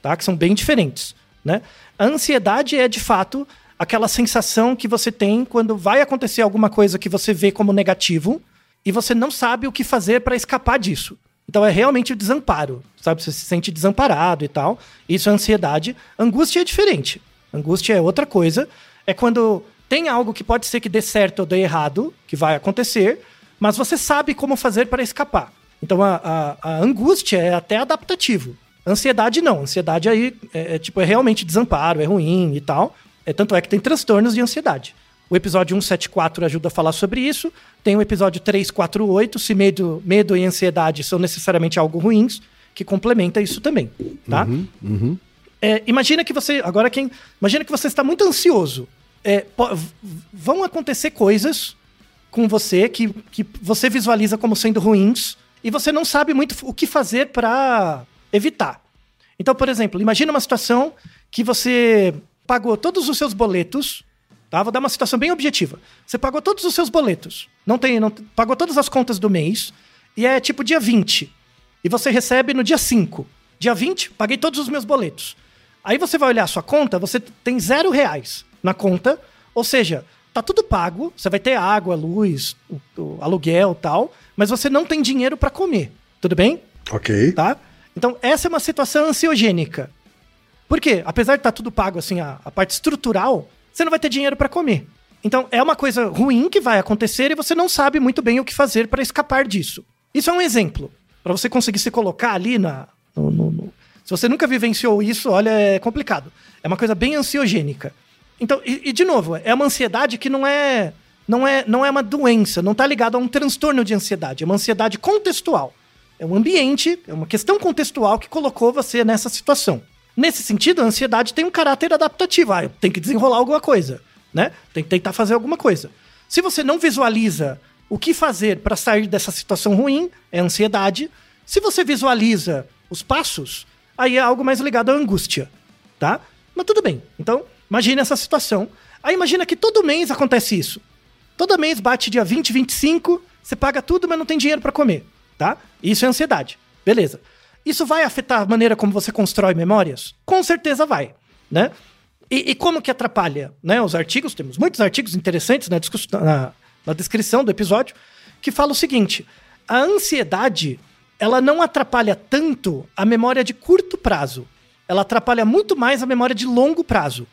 tá? Que são bem diferentes, né? A ansiedade é, de fato, aquela sensação que você tem quando vai acontecer alguma coisa que você vê como negativo e você não sabe o que fazer para escapar disso. Então é realmente o desamparo, sabe? Você se sente desamparado e tal. Isso é ansiedade. Angústia é diferente. Angústia é outra coisa. É quando tem algo que pode ser que dê certo ou dê errado, que vai acontecer, mas você sabe como fazer para escapar. Então a, a- a angústia é até adaptativo. Ansiedade não. Ansiedade aí é, é, tipo é realmente desamparo, é ruim e tal. É, tanto é que tem transtornos de ansiedade. O episódio 174 ajuda a falar sobre isso. Tem o episódio 348, se medo, medo e ansiedade são necessariamente algo ruins, que complementa isso também, tá? É, imagina que você. Agora quem. Imagina que você está muito ansioso. É, vão acontecer coisas com você que, que você visualiza como sendo ruins e você não sabe muito o que fazer para evitar. Então, por exemplo, imagina uma situação que você pagou todos os seus boletos, tá? Vou dar uma situação bem objetiva. Você pagou todos os seus boletos, não tem, não pagou todas as contas do mês e é tipo dia 20. E você recebe no dia 5. Dia 20, paguei todos os meus boletos. Aí você vai olhar a sua conta, você tem zero reais na conta, ou seja, tá tudo pago, você vai ter água, luz, o, o aluguel tal, mas você não tem dinheiro para comer. Tudo bem?
Ok.
Tá? Então, essa é uma situação ansiogênica. Por quê? Apesar de estar tá tudo pago, assim, a, a parte estrutural, você não vai ter dinheiro para comer. Então, é uma coisa ruim que vai acontecer e você não sabe muito bem o que fazer para escapar disso. Isso é um exemplo. Para você conseguir se colocar ali na. No, no, no... Se você nunca vivenciou isso, olha, é complicado. É uma coisa bem ansiogênica. Então, e, e, de novo, é uma ansiedade que não é, não é, não é uma doença, não está ligado a um transtorno de ansiedade, é uma ansiedade contextual. É um ambiente, é uma questão contextual que colocou você nessa situação. Nesse sentido, a ansiedade tem um caráter adaptativo. Ah, eu tenho que desenrolar alguma coisa, né? Tem que tentar fazer alguma coisa. Se você não visualiza o que fazer para sair dessa situação ruim, é ansiedade. Se você visualiza os passos, aí é algo mais ligado à angústia, tá? Mas tudo bem. Então, Imagina essa situação. Aí imagina que todo mês acontece isso. Todo mês bate dia 20, 25, você paga tudo, mas não tem dinheiro para comer, tá? Isso é ansiedade. Beleza. Isso vai afetar a maneira como você constrói memórias? Com certeza vai, né? E, e como que atrapalha, né? Os artigos, temos muitos artigos interessantes na, na, na descrição do episódio, que fala o seguinte: a ansiedade, ela não atrapalha tanto a memória de curto prazo. Ela atrapalha muito mais a memória de longo prazo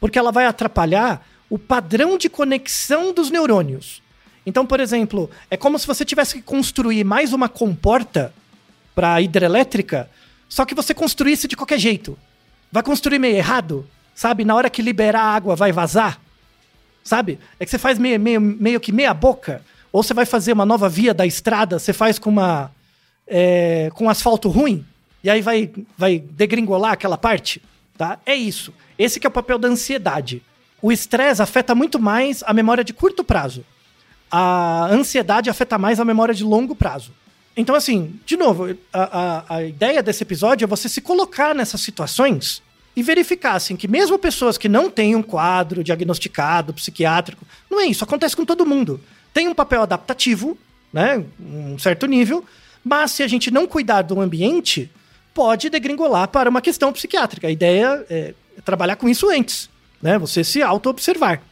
porque ela vai atrapalhar o padrão de conexão dos neurônios. Então, por exemplo, é como se você tivesse que construir mais uma comporta para hidrelétrica, só que você construísse de qualquer jeito. Vai construir meio errado, sabe? Na hora que liberar a água vai vazar, sabe? É que você faz meio, meio, meio que meia boca, ou você vai fazer uma nova via da estrada, você faz com uma é, com asfalto ruim, e aí vai, vai degringolar aquela parte, tá? É isso. Esse é o papel da ansiedade. O estresse afeta muito mais a memória de curto prazo. A ansiedade afeta mais a memória de longo prazo. Então, assim, de novo, a, a, a ideia desse episódio é você se colocar nessas situações e verificar, assim, que mesmo pessoas que não têm um quadro diagnosticado, psiquiátrico, não é isso, acontece com todo mundo. Tem um papel adaptativo, né, um certo nível, mas se a gente não cuidar do ambiente, pode degringolar para uma questão psiquiátrica. A ideia é trabalhar com isso antes, né? Você se auto-observar.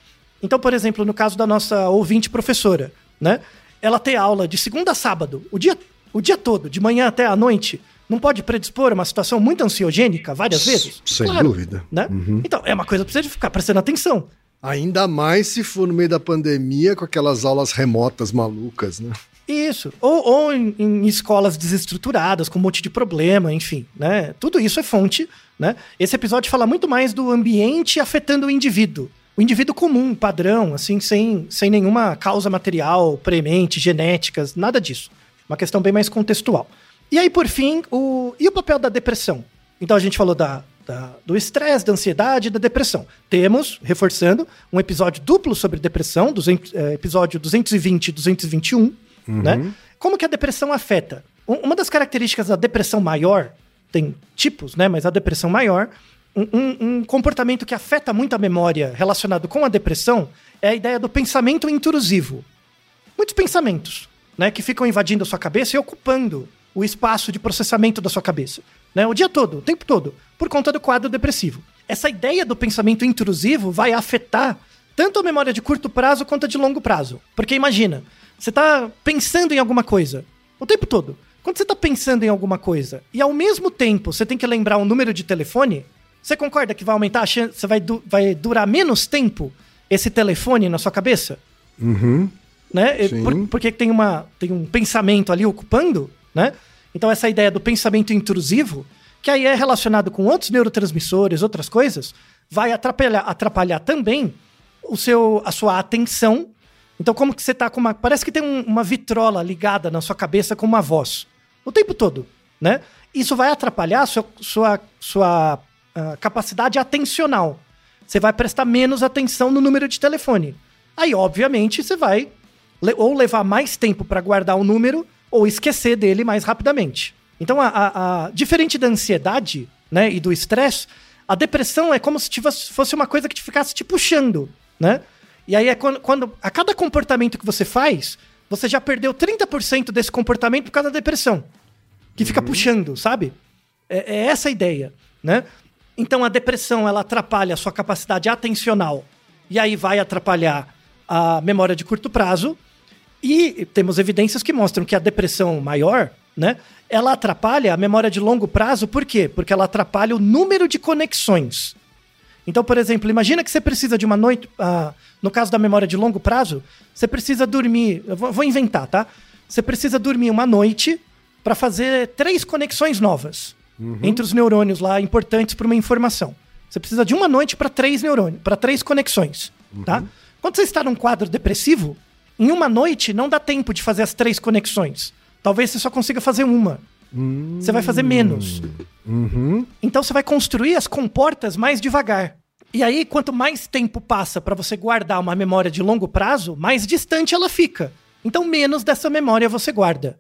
Então, por exemplo, no caso da nossa ouvinte professora, né? Ela ter aula de segunda a sábado, o dia, o dia todo, de manhã até a noite, não pode predispor a uma situação muito ansiogênica várias vezes?
Sem claro, dúvida.
Né? Uhum. Então, é uma coisa pra você ficar prestando atenção.
Ainda mais se for no meio da pandemia com aquelas aulas remotas malucas, né?
Isso. Ou, ou em, em, escolas desestruturadas, com um monte de problema, enfim, né? Tudo isso é fonte, né? Esse episódio fala muito mais do ambiente afetando o indivíduo. O indivíduo comum, padrão, assim, sem, sem nenhuma causa material, premente, genéticas, nada disso. Uma questão bem mais contextual. E aí, por fim, o... e o papel da depressão? Então a gente falou da, da, do estresse, da ansiedade e da depressão. Temos, reforçando, um episódio duplo sobre depressão, é, episódio 220 e 221, Uhum. Né? Como que a depressão afeta? Uma das características da depressão maior, tem tipos, né? Mas a depressão maior, um, um, um, comportamento que afeta muito a memória relacionado com a depressão é a ideia do pensamento intrusivo. Muitos pensamentos, né? Que ficam invadindo a sua cabeça e ocupando o espaço de processamento da sua cabeça. Né? O dia todo, o tempo todo, por conta do quadro depressivo. Essa ideia do pensamento intrusivo vai afetar tanto a memória de curto prazo quanto a de longo prazo. Porque imagina, você tá pensando em alguma coisa o tempo todo. Quando você tá pensando em alguma coisa e ao mesmo tempo você tem que lembrar um número de telefone, você concorda que vai aumentar a chance, você vai, du vai durar menos tempo esse telefone na sua cabeça?
Uhum.
Né? Por, porque tem, uma, tem um pensamento ali ocupando, né? Então essa ideia do pensamento intrusivo, que aí é relacionado com outros neurotransmissores, outras coisas, vai atrapalhar, atrapalhar também o seu, a sua atenção então, como que você tá com uma. Parece que tem um, uma vitrola ligada na sua cabeça com uma voz. O tempo todo, né? Isso vai atrapalhar a sua, sua, sua uh, capacidade atencional. Você vai prestar menos atenção no número de telefone. Aí, obviamente, você vai ou levar mais tempo para guardar o número ou esquecer dele mais rapidamente. Então, a, a- a- diferente da ansiedade né, e do estresse, a depressão é como se tivesse, fosse uma coisa que te ficasse te puxando, né? E aí é quando, quando a cada comportamento que você faz, você já perdeu 30% desse comportamento por causa da depressão. Que fica puxando, sabe? É, é essa a ideia, né? Então a depressão ela atrapalha a sua capacidade atencional e aí vai atrapalhar a memória de curto prazo. E temos evidências que mostram que a depressão maior, né, ela atrapalha a memória de longo prazo, por quê? Porque ela atrapalha o número de conexões. Então, por exemplo, imagina que você precisa de uma noite. ah, no caso da memória de longo prazo, você precisa dormir. Eu vou, vou inventar, tá? Você precisa dormir uma noite para fazer três conexões novas entre os neurônios lá importantes para uma informação. Você precisa de uma noite para três neurônios, para três conexões, tá? Quando você está num quadro depressivo, em uma noite não dá tempo de fazer as três conexões. Talvez você só consiga fazer uma. Você vai fazer menos. Então você vai construir as comportas mais devagar. E aí, quanto mais tempo passa para você guardar uma memória de longo prazo, mais distante ela fica. Então, menos dessa memória você guarda.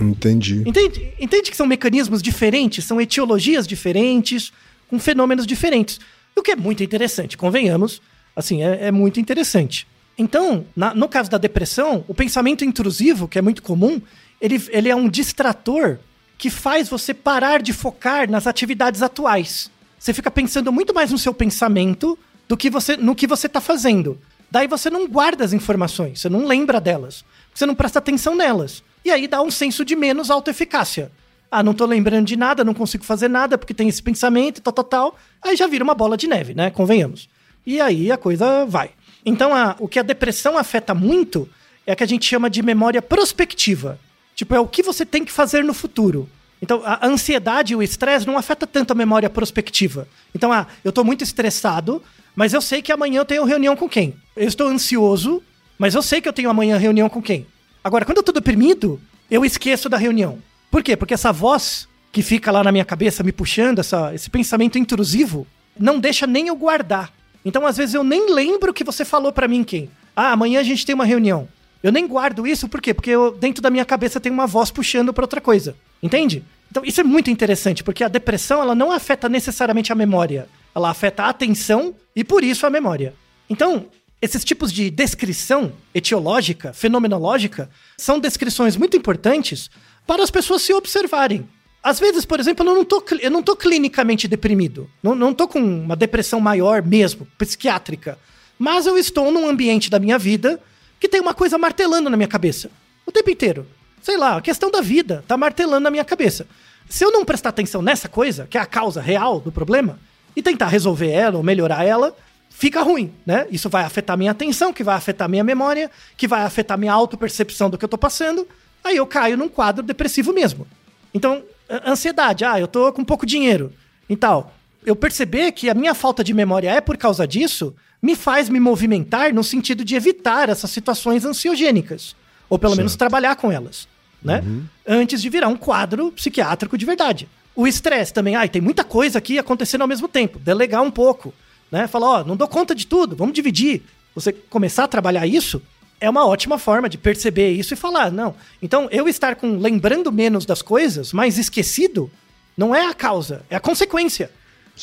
Entendi.
Entende, entende que são mecanismos diferentes, são etiologias diferentes, com fenômenos diferentes. O que é muito interessante, convenhamos. Assim, é, é muito interessante. Então, na- no caso da depressão, o pensamento intrusivo, que é muito comum, ele, ele é um distrator que faz você parar de focar nas atividades atuais. Você fica pensando muito mais no seu pensamento do que você no que você está fazendo. Daí você não guarda as informações, você não lembra delas, você não presta atenção nelas. E aí dá um senso de menos autoeficácia. Ah, não tô lembrando de nada, não consigo fazer nada porque tem esse pensamento, tal, tal, tal. Aí já vira uma bola de neve, né? Convenhamos. E aí a coisa vai. Então, a- o que a depressão afeta muito é a que a gente chama de memória prospectiva. Tipo, é o que você tem que fazer no futuro. Então, a ansiedade e o estresse não afeta tanto a memória prospectiva. Então, ah, eu tô muito estressado, mas eu sei que amanhã eu tenho reunião com quem? Eu estou ansioso, mas eu sei que eu tenho amanhã reunião com quem? Agora, quando eu tô deprimido, eu esqueço da reunião. Por quê? Porque essa voz que fica lá na minha cabeça me puxando, essa, esse pensamento intrusivo, não deixa nem eu guardar. Então, às vezes, eu nem lembro que você falou pra mim quem. Ah, amanhã a gente tem uma reunião. Eu nem guardo isso, por quê? Porque eu- dentro da minha cabeça tem uma voz puxando pra outra coisa. Entende? Então, isso é muito interessante, porque a depressão, ela não afeta necessariamente a memória. Ela afeta a atenção e, por isso, a memória. Então, esses tipos de descrição etiológica, fenomenológica, são descrições muito importantes para as pessoas se observarem. Às vezes, por exemplo, eu não tô, eu não tô clinicamente deprimido. Não, não tô com uma depressão maior mesmo, psiquiátrica. Mas eu estou num ambiente da minha vida que tem uma coisa martelando na minha cabeça. O tempo inteiro. Sei lá, a questão da vida tá martelando na minha cabeça. Se eu não prestar atenção nessa coisa, que é a causa real do problema, e tentar resolver ela ou melhorar ela, fica ruim, né? Isso vai afetar minha atenção, que vai afetar minha memória, que vai afetar minha autopercepção do que eu tô passando. Aí eu caio num quadro depressivo mesmo. Então, ansiedade, ah, eu tô com pouco dinheiro e tal. Eu perceber que a minha falta de memória é por causa disso, me faz me movimentar no sentido de evitar essas situações ansiogênicas. Ou pelo menos trabalhar com elas, né? Antes de virar um quadro psiquiátrico de verdade. O estresse também, ai, tem muita coisa aqui acontecendo ao mesmo tempo. Delegar um pouco, né? Falar, ó, não dou conta de tudo, vamos dividir. Você começar a trabalhar isso é uma ótima forma de perceber isso e falar, não. Então, eu estar com lembrando menos das coisas, mais esquecido, não é a causa, é a consequência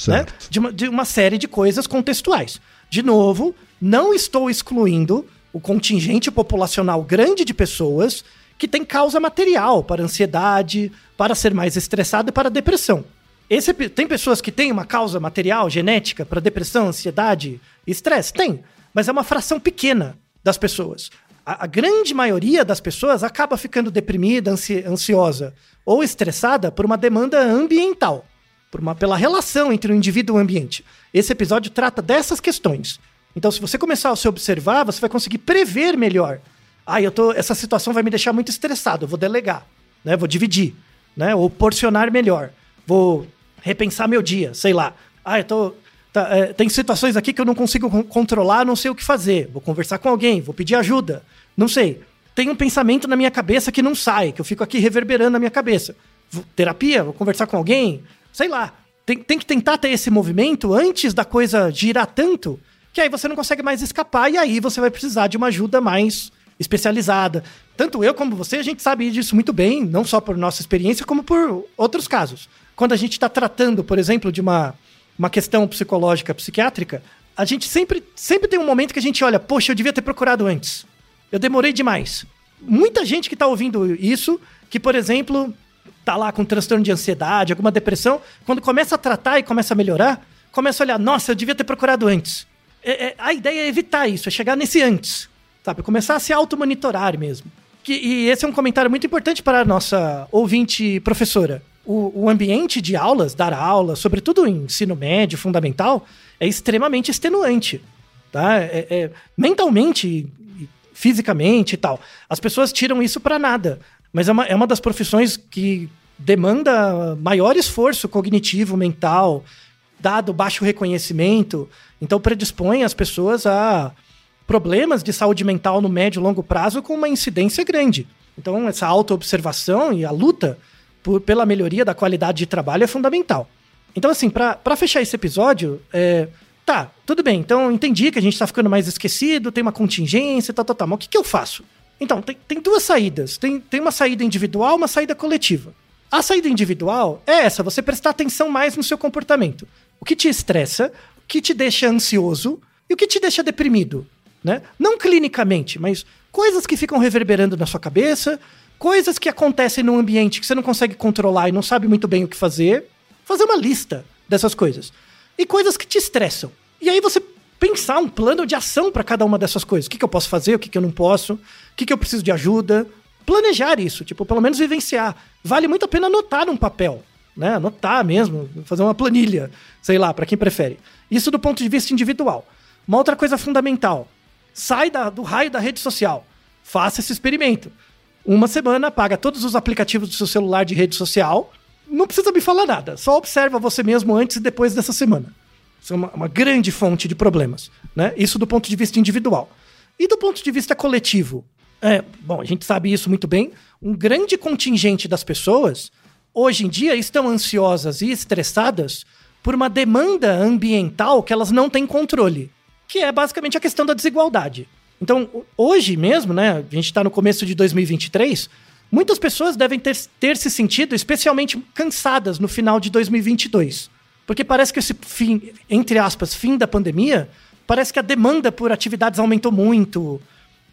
né?
Certo.
De, uma, de uma série de coisas contextuais. De novo, não estou excluindo o contingente populacional grande de pessoas que tem causa material para ansiedade, para ser mais estressado e para depressão. Esse, tem pessoas que têm uma causa material, genética, para depressão, ansiedade estresse? Tem, mas é uma fração pequena das pessoas. A, a grande maioria das pessoas acaba ficando deprimida, ansi- ansiosa ou estressada por uma demanda ambiental uma, pela relação entre o indivíduo e o ambiente. Esse episódio trata dessas questões. Então, se você começar a se observar, você vai conseguir prever melhor. Ah, eu tô, essa situação vai me deixar muito estressado, eu vou delegar, né? Vou dividir, né? Ou porcionar melhor. Vou repensar meu dia, sei lá. Ah, eu tô tá, é, tem situações aqui que eu não consigo con- controlar, não sei o que fazer. Vou conversar com alguém, vou pedir ajuda. Não sei. Tem um pensamento na minha cabeça que não sai, que eu fico aqui reverberando na minha cabeça. Vou- terapia, vou conversar com alguém, sei lá. Tem, tem que tentar ter esse movimento antes da coisa girar tanto, que aí você não consegue mais escapar e aí você vai precisar de uma ajuda mais especializada. Tanto eu como você, a gente sabe disso muito bem, não só por nossa experiência, como por outros casos. Quando a gente está tratando, por exemplo, de uma, uma questão psicológica, psiquiátrica, a gente sempre, sempre tem um momento que a gente olha, poxa, eu devia ter procurado antes. Eu demorei demais. Muita gente que está ouvindo isso, que, por exemplo, tá lá com transtorno de ansiedade, alguma depressão, quando começa a tratar e começa a melhorar, começa a olhar, nossa, eu devia ter procurado antes. É, é, a ideia é evitar isso, é chegar nesse antes, sabe? Começar a se auto-monitorar mesmo. Que, e esse é um comentário muito importante para a nossa ouvinte professora. O, o ambiente de aulas, dar aula, sobretudo em ensino médio, fundamental, é extremamente extenuante. Tá? É, é, mentalmente, fisicamente e tal. As pessoas tiram isso para nada. Mas é uma, é uma das profissões que demanda maior esforço cognitivo, mental, dado baixo reconhecimento, então predispõe as pessoas a problemas de saúde mental no médio e longo prazo com uma incidência grande. Então essa autoobservação e a luta por, pela melhoria da qualidade de trabalho é fundamental. Então assim, para fechar esse episódio, é, tá, tudo bem, então entendi que a gente está ficando mais esquecido, tem uma contingência, tal, tal, tal, mas o que, que eu faço? Então, tem, tem duas saídas. Tem, tem uma saída individual uma saída coletiva. A saída individual é essa, você prestar atenção mais no seu comportamento o que te estressa, o que te deixa ansioso e o que te deixa deprimido, né? Não clinicamente, mas coisas que ficam reverberando na sua cabeça, coisas que acontecem num ambiente que você não consegue controlar e não sabe muito bem o que fazer. Fazer uma lista dessas coisas. E coisas que te estressam. E aí você pensar um plano de ação para cada uma dessas coisas. O que, que eu posso fazer, o que, que eu não posso, o que, que eu preciso de ajuda. Planejar isso, tipo, pelo menos vivenciar. Vale muito a pena anotar num papel né? Anotar mesmo, fazer uma planilha, sei lá, para quem prefere. Isso do ponto de vista individual. Uma outra coisa fundamental: sai da, do raio da rede social. Faça esse experimento. Uma semana, paga todos os aplicativos do seu celular de rede social. Não precisa me falar nada. Só observa você mesmo antes e depois dessa semana. É uma, uma grande fonte de problemas. Né? Isso do ponto de vista individual. E do ponto de vista coletivo? É, bom, a gente sabe isso muito bem. Um grande contingente das pessoas hoje em dia estão ansiosas e estressadas por uma demanda ambiental que elas não têm controle, que é basicamente a questão da desigualdade. Então, hoje mesmo, né, a gente está no começo de 2023, muitas pessoas devem ter, ter se sentido especialmente cansadas no final de 2022. Porque parece que esse fim, entre aspas, fim da pandemia, parece que a demanda por atividades aumentou muito,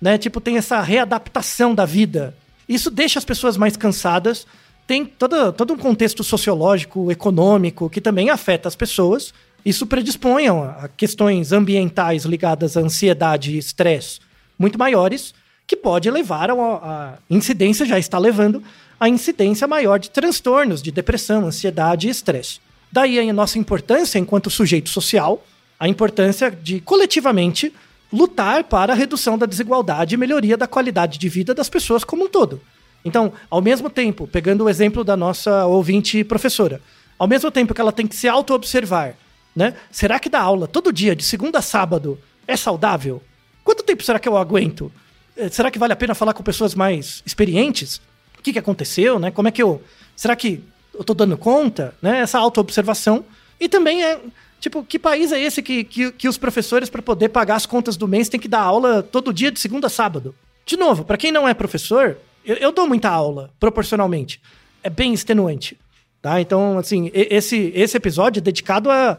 né? Tipo, tem essa readaptação da vida. Isso deixa as pessoas mais cansadas, tem todo, todo um contexto sociológico, econômico, que também afeta as pessoas. Isso predispõe a questões ambientais ligadas à ansiedade e estresse muito maiores, que pode levar a, a incidência, já está levando, a incidência maior de transtornos de depressão, ansiedade e estresse. Daí a nossa importância enquanto sujeito social, a importância de coletivamente lutar para a redução da desigualdade e melhoria da qualidade de vida das pessoas como um todo. Então, ao mesmo tempo, pegando o exemplo da nossa ouvinte professora, ao mesmo tempo que ela tem que se auto-observar, né? Será que dar aula todo dia, de segunda a sábado, é saudável? Quanto tempo será que eu aguento? Eh, será que vale a pena falar com pessoas mais experientes? O que, que aconteceu, né? Como é que eu. Será que eu tô dando conta? Né? Essa auto-observação. E também é. Tipo, que país é esse que, que, que os professores, para poder pagar as contas do mês, têm que dar aula todo dia, de segunda a sábado? De novo, para quem não é professor, eu, eu dou muita aula, proporcionalmente. É bem extenuante. Tá? Então, assim, esse, esse episódio é dedicado a,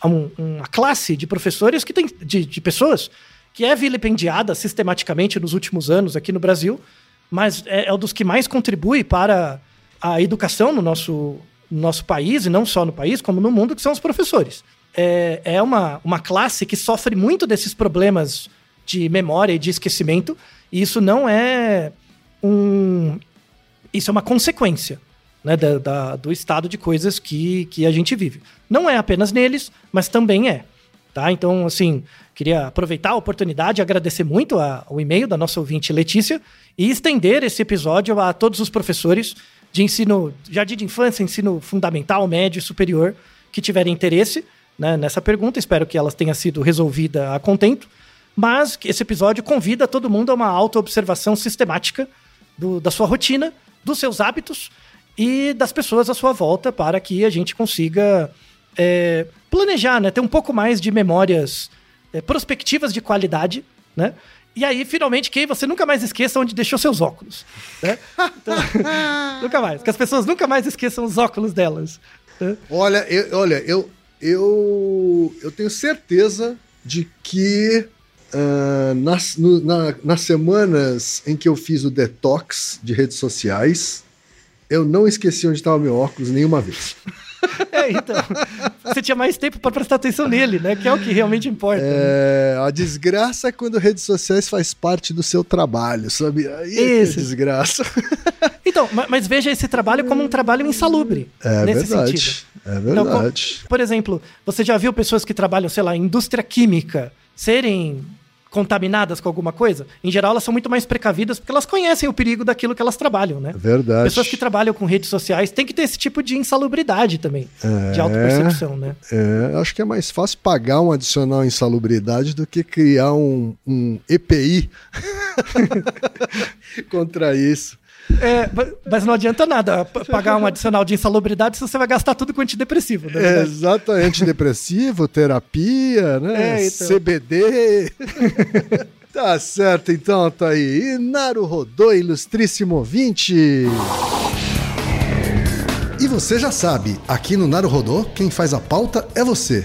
a um, uma classe de professores que tem. De, de pessoas que é vilipendiada sistematicamente nos últimos anos aqui no Brasil, mas é, é um dos que mais contribui para a educação no nosso, no nosso país, e não só no país, como no mundo, que são os professores. É, é uma, uma classe que sofre muito desses problemas de memória e de esquecimento, e isso não é um. Isso é uma consequência né, da, da, do estado de coisas que, que a gente vive. Não é apenas neles, mas também é. Tá? Então, assim, queria aproveitar a oportunidade agradecer muito a, o e-mail da nossa ouvinte Letícia e estender esse episódio a todos os professores de ensino, jardim de infância, ensino fundamental, médio e superior, que tiverem interesse né, nessa pergunta. Espero que ela tenha sido resolvida a contento. Mas esse episódio convida todo mundo a uma auto-observação sistemática do, da sua rotina, dos seus hábitos e das pessoas à sua volta para que a gente consiga é, planejar, né? Ter um pouco mais de memórias é, prospectivas de qualidade, né? E aí, finalmente, que você nunca mais esqueça onde deixou seus óculos. Né? Então, nunca mais. Que as pessoas nunca mais esqueçam os óculos delas. né?
Olha, eu, olha, eu, eu, eu tenho certeza de que ah, nas, no- na- nas semanas em que eu fiz o detox de redes sociais, eu não esqueci onde estava meu óculos nenhuma vez.
É, então. Você tinha mais tempo para prestar atenção nele, né? Que é o que realmente importa. né?
É, a desgraça é quando redes sociais faz parte do seu trabalho, sabe? Aí é é
Isso.
desgraça.
Então, ma- mas veja esse trabalho como um trabalho insalubre.
É
nesse
verdade.
sentido.
É
Então,
verdade.
por exemplo, você já viu pessoas que trabalham, sei lá, em indústria química serem contaminadas com alguma coisa? Em geral, elas são muito mais precavidas porque elas conhecem o perigo daquilo que elas trabalham, né?
É verdade.
Pessoas que trabalham com redes sociais têm que ter esse tipo de insalubridade também, de autopercepção, né?
É, acho que é mais fácil pagar um adicional insalubridade do que criar um, um EPI contra isso.
É, ma- mas não adianta nada pagar um adicional de insalubridade se você vai gastar tudo com antidepressivo, né?
É, exatamente, depressivo, terapia, né?
É, então.
CBD. tá certo, então, tá aí. E Naru Rodô, ilustríssimo ouvinte. E você já sabe, aqui no Naru Rodô, quem faz a pauta é você.